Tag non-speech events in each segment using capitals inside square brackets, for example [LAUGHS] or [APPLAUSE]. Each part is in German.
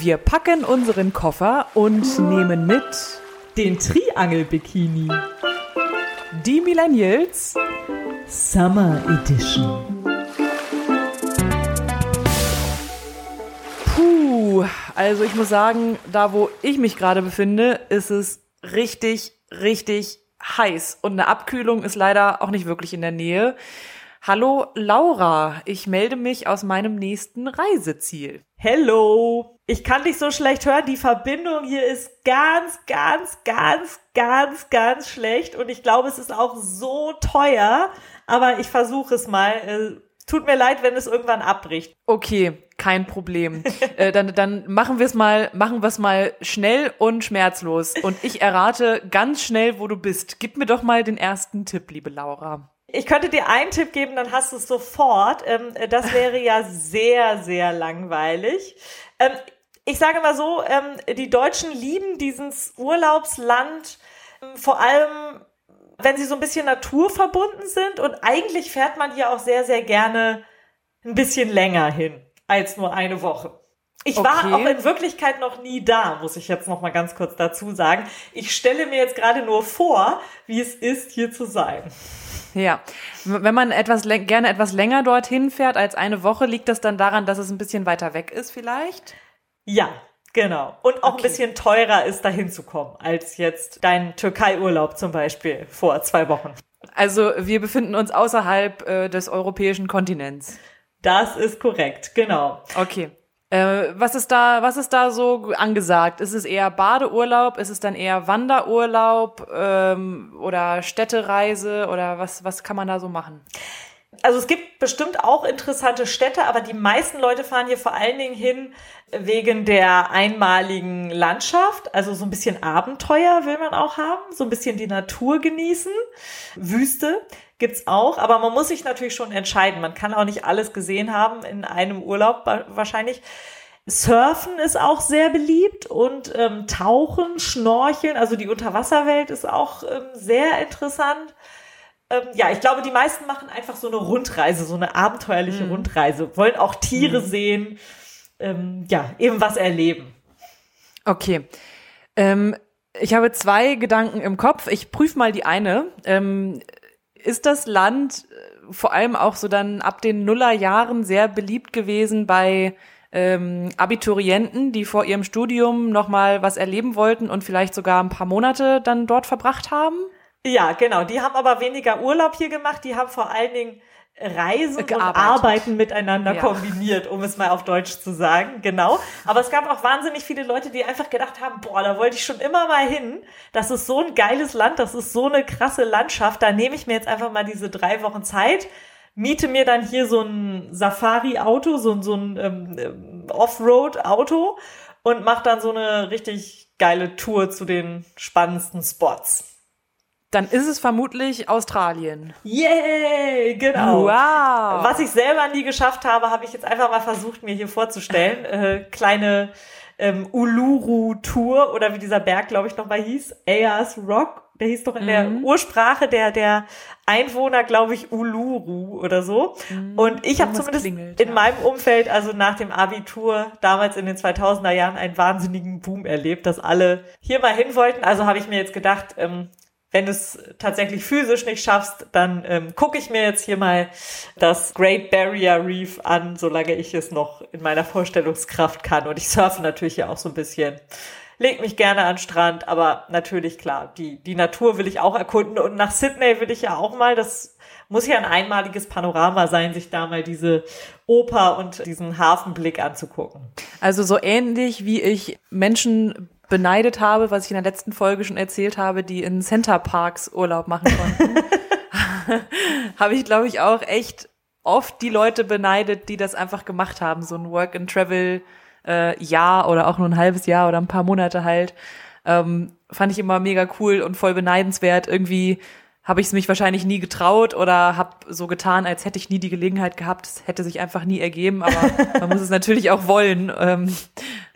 Wir packen unseren Koffer und nehmen mit Den Triangel-Bikini. die Millennials. Summer Edition. Puh, also ich muss sagen, da wo ich mich gerade befinde, ist es richtig, richtig heiß. Und eine Abkühlung ist leider auch nicht wirklich in der Nähe. Hallo Laura, ich melde mich aus meinem nächsten Reiseziel. Hello. Ich kann dich so schlecht hören. Die Verbindung hier ist ganz, ganz, ganz, ganz, ganz schlecht. Und ich glaube, es ist auch so teuer. Aber ich versuche es mal. Äh, Tut mir leid, wenn es irgendwann abbricht. Okay, kein Problem. äh, dann, dann machen wir es mal, machen wir es mal schnell und schmerzlos. Und ich errate ganz schnell, wo du bist. Gib mir doch mal den ersten Tipp, liebe Laura. Ich könnte dir einen Tipp geben, dann hast du es sofort. Ähm, das wäre ja sehr, sehr langweilig. Ähm, ich sage mal so, ähm, die Deutschen lieben dieses Urlaubsland ähm, vor allem, wenn sie so ein bisschen naturverbunden sind. Und eigentlich fährt man hier auch sehr, sehr gerne ein bisschen länger hin als nur eine Woche. Ich war Okay. auch in Wirklichkeit noch nie da, muss ich jetzt noch mal ganz kurz dazu sagen. Ich stelle mir jetzt gerade nur vor, wie es ist, hier zu sein. Ja, wenn man etwas gerne etwas länger dorthin fährt als eine Woche, liegt das dann daran, dass es ein bisschen weiter weg ist vielleicht? Ja, genau. Und auch Okay. ein bisschen teurer ist, dahin zu kommen, als jetzt dein Türkei-Urlaub zum Beispiel vor zwei Wochen. Also wir befinden uns außerhalb äh, des europäischen Kontinents. Das ist korrekt, genau. Okay. Äh, was ist da, was ist da so angesagt? Ist es eher Badeurlaub? Ist es dann eher Wanderurlaub ähm, oder Städtereise oder was, was kann man da so machen? Also es gibt bestimmt auch interessante Städte, aber die meisten Leute fahren hier vor allen Dingen hin wegen der einmaligen Landschaft. Also so ein bisschen Abenteuer will man auch haben, so ein bisschen die Natur genießen. Wüste gibt's auch, aber man muss sich natürlich schon entscheiden. Man kann auch nicht alles gesehen haben in einem Urlaub wa- wahrscheinlich. Surfen ist auch sehr beliebt und ähm, Tauchen, Schnorcheln, also die Unterwasserwelt ist auch ähm, sehr interessant. Ähm, ja, ich glaube, die meisten machen einfach so eine Rundreise, so eine abenteuerliche Rundreise, wollen auch Tiere sehen, ähm, ja, eben was erleben. Okay. Ähm, ich habe zwei Gedanken im Kopf. Ich prüfe mal die eine. Ähm, ist das Land äh, vor allem auch so dann ab den Nullerjahren sehr beliebt gewesen bei ähm, Abiturienten, die vor ihrem Studium nochmal was erleben wollten und vielleicht sogar ein paar Monate dann dort verbracht haben? Ja, genau. Die haben aber weniger Urlaub hier gemacht. Die haben vor allen Dingen Reisen und Gearbeitet. Arbeiten miteinander Ja. kombiniert, um es mal auf Deutsch zu sagen. Genau. Aber es gab auch wahnsinnig viele Leute, die einfach gedacht haben, boah, da wollte ich schon immer mal hin. Das ist so ein geiles Land, das ist so eine krasse Landschaft. Da nehme ich mir jetzt einfach mal diese drei Wochen Zeit, miete mir dann hier so ein Safari-Auto, so, ein- so ein ähm, ähm, Offroad-Auto und mache dann so eine richtig geile Tour zu den spannendsten Spots. Dann ist es vermutlich Australien. Yay, genau. Wow. Was ich selber nie geschafft habe, habe ich jetzt einfach mal versucht, mir hier vorzustellen. [LAUGHS] Äh, kleine ähm, Uluru-Tour oder wie dieser Berg, glaube ich, nochmal hieß. Ayers Rock. Der hieß doch in der Ursprache der, der Einwohner, glaube ich, Uluru oder so. Und ich habe zumindest klingelt, in ja. meinem Umfeld, also nach dem Abitur, damals in den 2000er Jahren, einen wahnsinnigen Boom erlebt, dass alle hier mal hin wollten. Also habe ich mir jetzt gedacht, ähm, wenn du es tatsächlich physisch nicht schaffst, dann ähm, gucke ich mir jetzt hier mal das Great Barrier Reef an, solange ich es noch in meiner Vorstellungskraft kann. Und ich surfe natürlich ja auch so ein bisschen. Leg mich gerne an Strand, aber natürlich klar, die, die Natur will ich auch erkunden und nach Sydney will ich ja auch mal, das muss ja ein einmaliges Panorama sein, sich da mal diese Oper und diesen Hafenblick anzugucken. Also so ähnlich wie ich Menschen beneidet habe, was ich in der letzten Folge schon erzählt habe, die in Center Parks Urlaub machen konnten, [LAUGHS] habe ich, glaube ich, auch echt oft die Leute beneidet, die das einfach gemacht haben, so ein Work and Travel äh, Jahr oder auch nur ein halbes Jahr oder ein paar Monate halt. Ähm, fand ich immer mega cool und voll beneidenswert. Irgendwie habe ich es mich wahrscheinlich nie getraut oder habe so getan, als hätte ich nie die Gelegenheit gehabt. Es hätte sich einfach nie ergeben, aber [LAUGHS] man muss es natürlich auch wollen, ähm,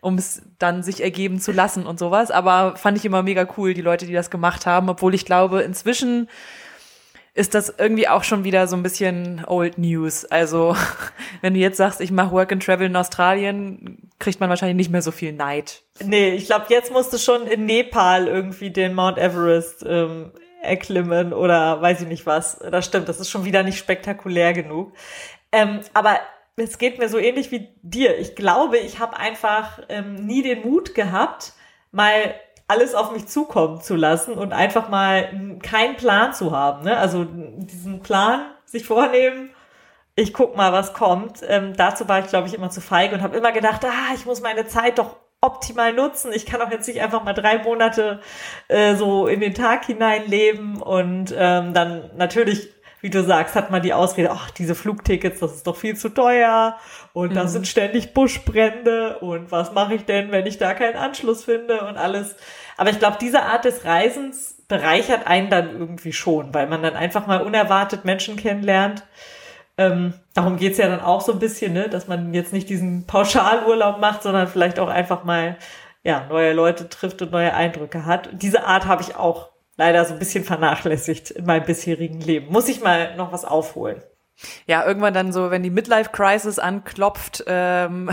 um es dann sich ergeben zu lassen und sowas. Aber fand ich immer mega cool, die Leute, die das gemacht haben, obwohl ich glaube, inzwischen ist das irgendwie auch schon wieder so ein bisschen Old News. Also [LAUGHS] wenn du jetzt sagst, ich mache Work and Travel in Australien, kriegt man wahrscheinlich nicht mehr so viel Neid. Nee, ich glaube, jetzt musst du schon in Nepal irgendwie den Mount Everest ähm, erklimmen oder weiß ich nicht was. Das stimmt, das ist schon wieder nicht spektakulär genug. Ähm, aber es geht mir so ähnlich wie dir. Ich glaube, ich habe einfach ähm, nie den Mut gehabt, mal alles auf mich zukommen zu lassen und einfach mal keinen Plan zu haben. Ne? Also diesen Plan sich vornehmen, ich guck mal, was kommt. Ähm, dazu war ich, glaube ich, immer zu feige und habe immer gedacht, ah, ich muss meine Zeit doch optimal nutzen. Ich kann auch jetzt nicht einfach mal drei Monate äh, so in den Tag hinein leben und ähm, dann natürlich wie du sagst, hat man die Ausrede, ach, diese Flugtickets, das ist doch viel zu teuer und mhm. da sind ständig Buschbrände und was mache ich denn, wenn ich da keinen Anschluss finde und alles. Aber ich glaube, diese Art des Reisens bereichert einen dann irgendwie schon, weil man dann einfach mal unerwartet Menschen kennenlernt. Ähm, darum geht's ja dann auch so ein bisschen, ne, dass man jetzt nicht diesen Pauschalurlaub macht, sondern vielleicht auch einfach mal ja, neue Leute trifft und neue Eindrücke hat. diese Art habe ich auch leider so ein bisschen vernachlässigt in meinem bisherigen Leben. Muss ich mal noch was aufholen. Ja, irgendwann dann so, wenn die Midlife-Crisis anklopft, ähm,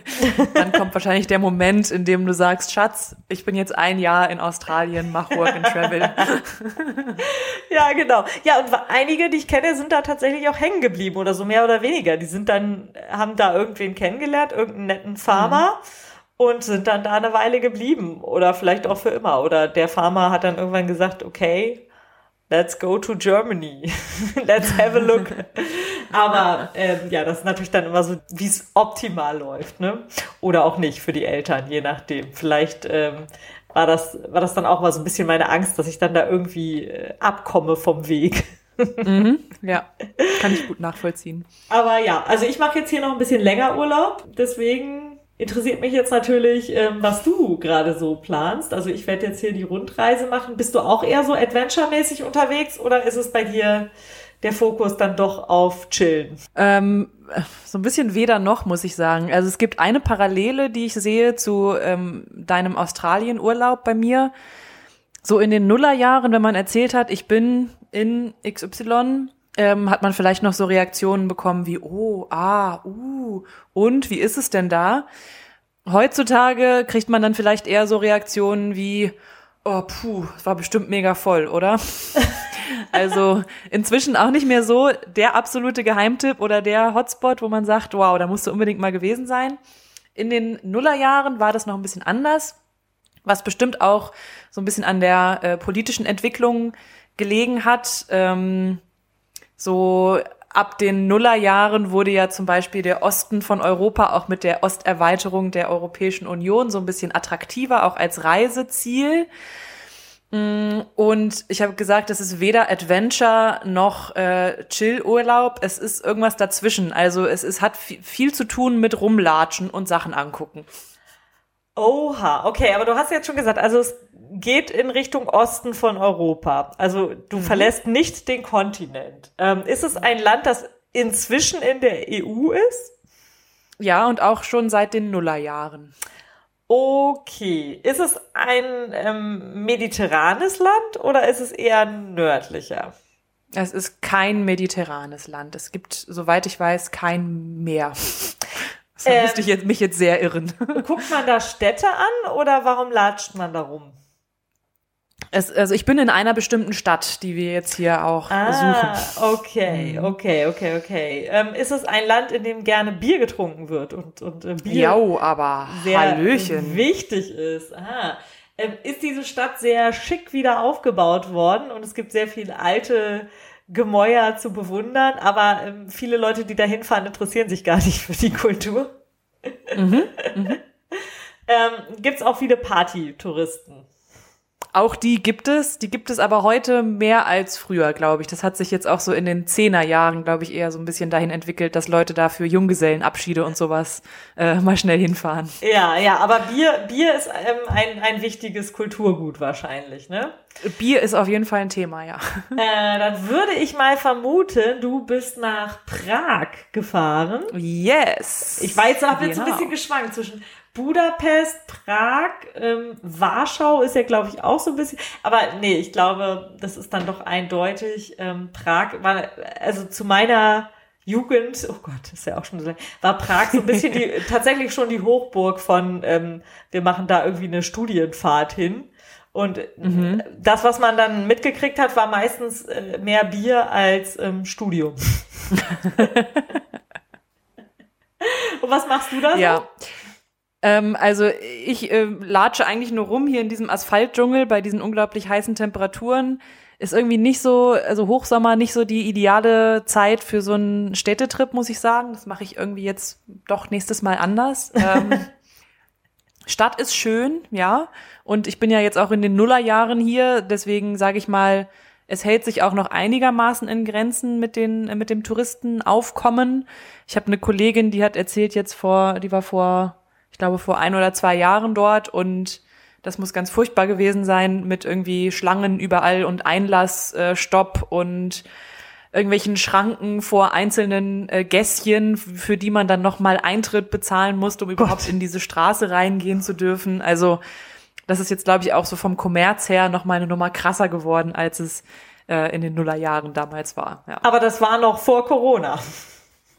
[LAUGHS] dann kommt wahrscheinlich der Moment, in dem du sagst, Schatz, ich bin jetzt ein Jahr in Australien, mach Work and Travel. [LAUGHS] ja, genau. Ja, und einige, die ich kenne, sind da tatsächlich auch hängen geblieben oder so mehr oder weniger. Die sind dann, haben da irgendwen kennengelernt, irgendeinen netten Farmer. Mhm und sind dann da eine Weile geblieben oder vielleicht auch für immer. Oder der Farmer hat dann irgendwann gesagt, okay, let's go to Germany, [LAUGHS] let's have a look. [LAUGHS] Aber ähm, ja, das ist natürlich dann immer so, wie es optimal läuft, ne? Oder auch nicht für die Eltern, je nachdem. Vielleicht ähm, war das war das dann auch mal so ein bisschen meine Angst, dass ich dann da irgendwie äh, abkomme vom Weg. [LAUGHS] mhm, ja, kann ich gut nachvollziehen. Aber ja, also ich mache jetzt hier noch ein bisschen länger Urlaub, deswegen interessiert mich jetzt natürlich, ähm, was du gerade so planst. Also ich werde jetzt hier die Rundreise machen. Bist du auch eher so adventure-mäßig unterwegs oder ist es bei dir der Fokus dann doch auf Chillen? Ähm, so ein bisschen weder noch, muss ich sagen. Also es gibt eine Parallele, die ich sehe zu ähm, deinem Australien-Urlaub bei mir. So in den Nullerjahren, wenn man erzählt hat, ich bin in XY, ähm, hat man vielleicht noch so Reaktionen bekommen wie, oh, ah, uh, und wie ist es denn da? Heutzutage kriegt man dann vielleicht eher so Reaktionen wie, oh, puh, war bestimmt mega voll, oder? [LAUGHS] also inzwischen auch nicht mehr so der absolute Geheimtipp oder der Hotspot, wo man sagt, wow, da musst du unbedingt mal gewesen sein. In den Nullerjahren war das noch ein bisschen anders, was bestimmt auch so ein bisschen an der äh, politischen Entwicklung gelegen hat. Ähm, so ab den Nullerjahren wurde ja zum Beispiel der Osten von Europa auch mit der Osterweiterung der Europäischen Union so ein bisschen attraktiver, auch als Reiseziel. Mm, und ich habe gesagt, es ist weder Adventure noch äh, Chill-Urlaub. Es ist irgendwas dazwischen. Also es, es hat viel zu tun mit Rumlatschen und Sachen angucken. Oha, okay, aber du hast jetzt schon gesagt, also es geht in Richtung Osten von Europa. Also du mhm. verlässt nicht den Kontinent. Ähm, ist es ein Land, das inzwischen in der EU ist? Ja, und auch schon seit den Nullerjahren. Okay. Ist es ein ähm, mediterranes Land oder ist es eher nördlicher? Es ist kein mediterranes Land. Es gibt, soweit ich weiß, kein Meer. Das ähm, müsste ich jetzt, mich jetzt sehr irren. [LAUGHS] Guckt man da Städte an oder warum latscht man da rum? Es, also ich bin in einer bestimmten Stadt, die wir jetzt hier auch ah, suchen. Okay, mhm. okay, okay, okay. Ähm, ist es ein Land, in dem gerne Bier getrunken wird und, und äh, Bier ja, aber sehr Hallöchen. wichtig ist? Ah. Ähm, ist diese Stadt sehr schick wieder aufgebaut worden und es gibt sehr viele alte Gemäuer zu bewundern, aber ähm, viele Leute, die da hinfahren, interessieren sich gar nicht für die Kultur. Mhm, [LAUGHS] mhm. ähm, Gibt es auch viele Partytouristen? Auch die gibt es, die gibt es aber heute mehr als früher, glaube ich. Das hat sich jetzt auch so in den Zehnerjahren, glaube ich, eher so ein bisschen dahin entwickelt, dass Leute dafür Junggesellenabschiede und sowas äh, mal schnell hinfahren. Ja, ja, aber Bier, Bier ist ähm, ein, ein wichtiges Kulturgut wahrscheinlich, ne? Bier ist auf jeden Fall ein Thema, ja. Äh, dann würde ich mal vermuten, du bist nach Prag gefahren. Yes. Ich weiß, habe jetzt genau. ein bisschen geschwankt zwischen Budapest, Prag, ähm, Warschau ist ja, glaube ich, auch so ein bisschen. Aber nee, ich glaube, das ist dann doch eindeutig. Ähm, Prag war, also zu meiner Jugend, oh Gott, ist ja auch schon so war Prag so ein bisschen die, [LAUGHS] tatsächlich schon die Hochburg von, ähm, wir machen da irgendwie eine Studienfahrt hin. Und mhm. das, was man dann mitgekriegt hat, war meistens äh, mehr Bier als ähm, Studium. [LAUGHS] Und was machst du da so? Ja. Ähm, also ich äh, latsche eigentlich nur rum hier in diesem Asphaltdschungel bei diesen unglaublich heißen Temperaturen ist irgendwie nicht so, also Hochsommer nicht so die ideale Zeit für so einen Städtetrip, muss ich sagen. Das mache ich irgendwie jetzt doch nächstes Mal anders. [LAUGHS] Ähm, Stadt ist schön, ja. Und ich bin ja jetzt auch in den Nullerjahren hier, deswegen sage ich mal, es hält sich auch noch einigermaßen in Grenzen mit den mit dem Touristenaufkommen. Ich habe eine Kollegin, die hat erzählt jetzt vor, die war vor, ich glaube vor ein oder zwei Jahren dort und das muss ganz furchtbar gewesen sein mit irgendwie Schlangen überall und Einlassstopp äh, und irgendwelchen Schranken vor einzelnen äh, Gässchen, für die man dann nochmal Eintritt bezahlen musste, um Gott. überhaupt in diese Straße reingehen zu dürfen. Also das ist jetzt, glaube ich, auch so vom Kommerz her nochmal eine Nummer krasser geworden, als es äh, in den Nullerjahren damals war. Ja. Aber das war noch vor Corona.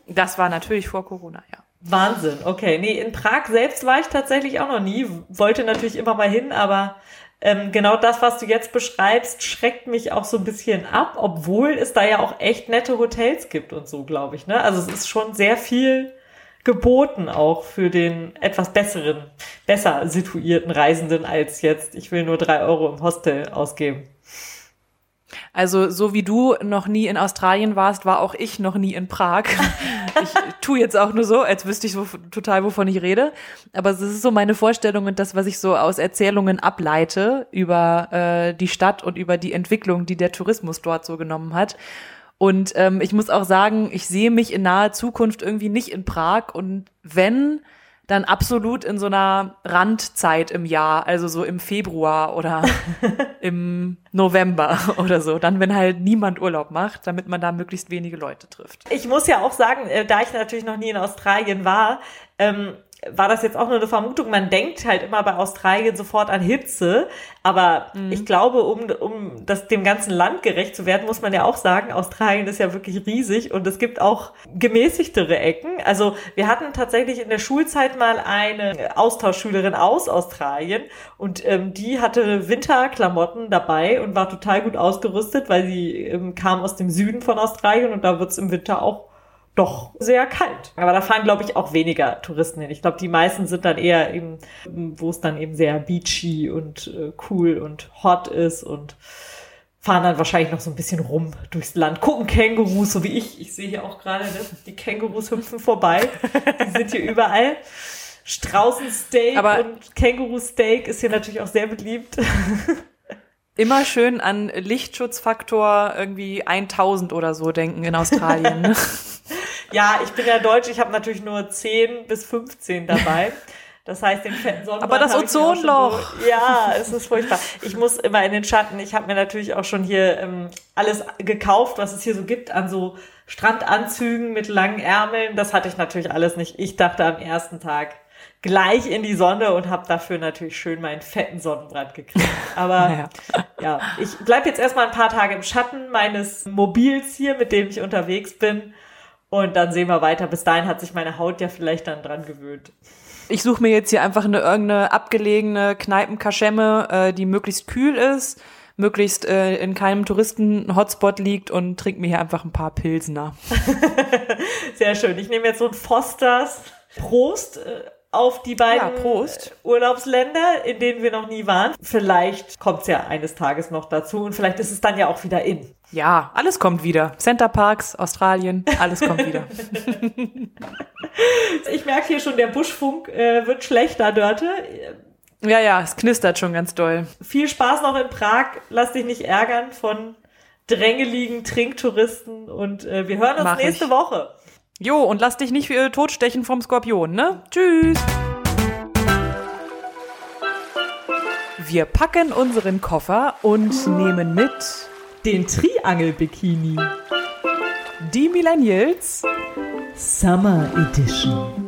Das war natürlich vor Corona, ja. Wahnsinn, okay. Nee, in Prag selbst war ich tatsächlich auch noch nie. Wollte natürlich immer mal hin, aber ähm, genau das, was du jetzt beschreibst, schreckt mich auch so ein bisschen ab, obwohl es da ja auch echt nette Hotels gibt und so, glaube ich. Ne? Also es ist schon sehr viel geboten auch für den etwas besseren, besser situierten Reisenden als jetzt, ich will nur drei Euro im Hostel ausgeben. Also so wie du noch nie in Australien warst, war auch ich noch nie in Prag. [LAUGHS] ich tue jetzt auch nur so, als wüsste ich so total, wovon ich rede. Aber es ist so meine Vorstellung und das, was ich so aus Erzählungen ableite über äh, die Stadt und über die Entwicklung, die der Tourismus dort so genommen hat. Und ähm, ich muss auch sagen, ich sehe mich in naher Zukunft irgendwie nicht in Prag. Und wenn, dann absolut in so einer Randzeit im Jahr, also so im Februar oder [LAUGHS] im November oder so. Dann, wenn halt niemand Urlaub macht, damit man da möglichst wenige Leute trifft. Ich muss ja auch sagen, äh, da ich natürlich noch nie in Australien war, ähm, war das jetzt auch nur eine Vermutung. Man denkt halt immer bei Australien sofort an Hitze, aber mhm. ich glaube, um, um das dem ganzen Land gerecht zu werden, muss man ja auch sagen, Australien ist ja wirklich riesig und es gibt auch gemäßigtere Ecken. Also wir hatten tatsächlich in der Schulzeit mal eine Austauschschülerin aus Australien und ähm, die hatte Winterklamotten dabei und war total gut ausgerüstet, weil sie ähm, kam aus dem Süden von Australien und da wird's im Winter auch doch sehr kalt. Aber da fahren, glaube ich, auch weniger Touristen hin. Ich glaube, die meisten sind dann eher eben, wo es dann eben sehr beachy und äh, cool und hot ist und fahren dann wahrscheinlich noch so ein bisschen rum durchs Land, gucken Kängurus, so wie ich. Ich sehe hier auch gerade, ne? die Kängurus hüpfen vorbei. Die sind hier überall. Straußensteak Aber und Kängurusteak ist hier natürlich auch sehr beliebt. Immer schön an Lichtschutzfaktor irgendwie 1000 oder so denken in Australien. [LAUGHS] Ja, ich bin ja deutsch, ich habe natürlich nur 10 bis 15 dabei. Das heißt, den fetten Sonnenbrand. Aber das Ozonloch. Ja, es ist furchtbar. Ich muss immer in den Schatten. Ich habe mir natürlich auch schon hier ähm, alles gekauft, was es hier so gibt an so Strandanzügen mit langen Ärmeln. Das hatte ich natürlich alles nicht. Ich dachte am ersten Tag, gleich in die Sonne und habe dafür natürlich schön meinen fetten Sonnenbrand gekriegt. Aber [LAUGHS] ja, ja ich bleib jetzt erstmal ein paar Tage im Schatten meines Mobils hier, mit dem ich unterwegs bin. Und dann sehen wir weiter. Bis dahin hat sich meine Haut ja vielleicht dann dran gewöhnt. Ich suche mir jetzt hier einfach eine irgendeine abgelegene Kneipenkaschemme, äh, die möglichst kühl ist, möglichst äh, in keinem Touristen-Hotspot liegt und trinke mir hier einfach ein paar Pilsner. [LAUGHS] Sehr schön. Ich nehme jetzt so ein Fosters. Prost. Auf die beiden ja, Urlaubsländer, in denen wir noch nie waren. Vielleicht kommt es ja eines Tages noch dazu und vielleicht ist es dann ja auch wieder in. Ja, alles kommt wieder. Center Parks, Australien, alles kommt wieder. [LAUGHS] [LAUGHS] ich merke hier schon, der Buschfunk äh, wird schlechter, Dörte. Ja, ja, es knistert schon ganz doll. Viel Spaß noch in Prag. Lass dich nicht ärgern von drängeligen Trinktouristen und äh, wir hören uns Mach nächste ich. Woche. Jo, und lass dich nicht für totstechen vom Skorpion, ne? Tschüss. Wir packen unseren Koffer und nehmen mit den Triangel-Bikini. Die Millennials Summer Edition.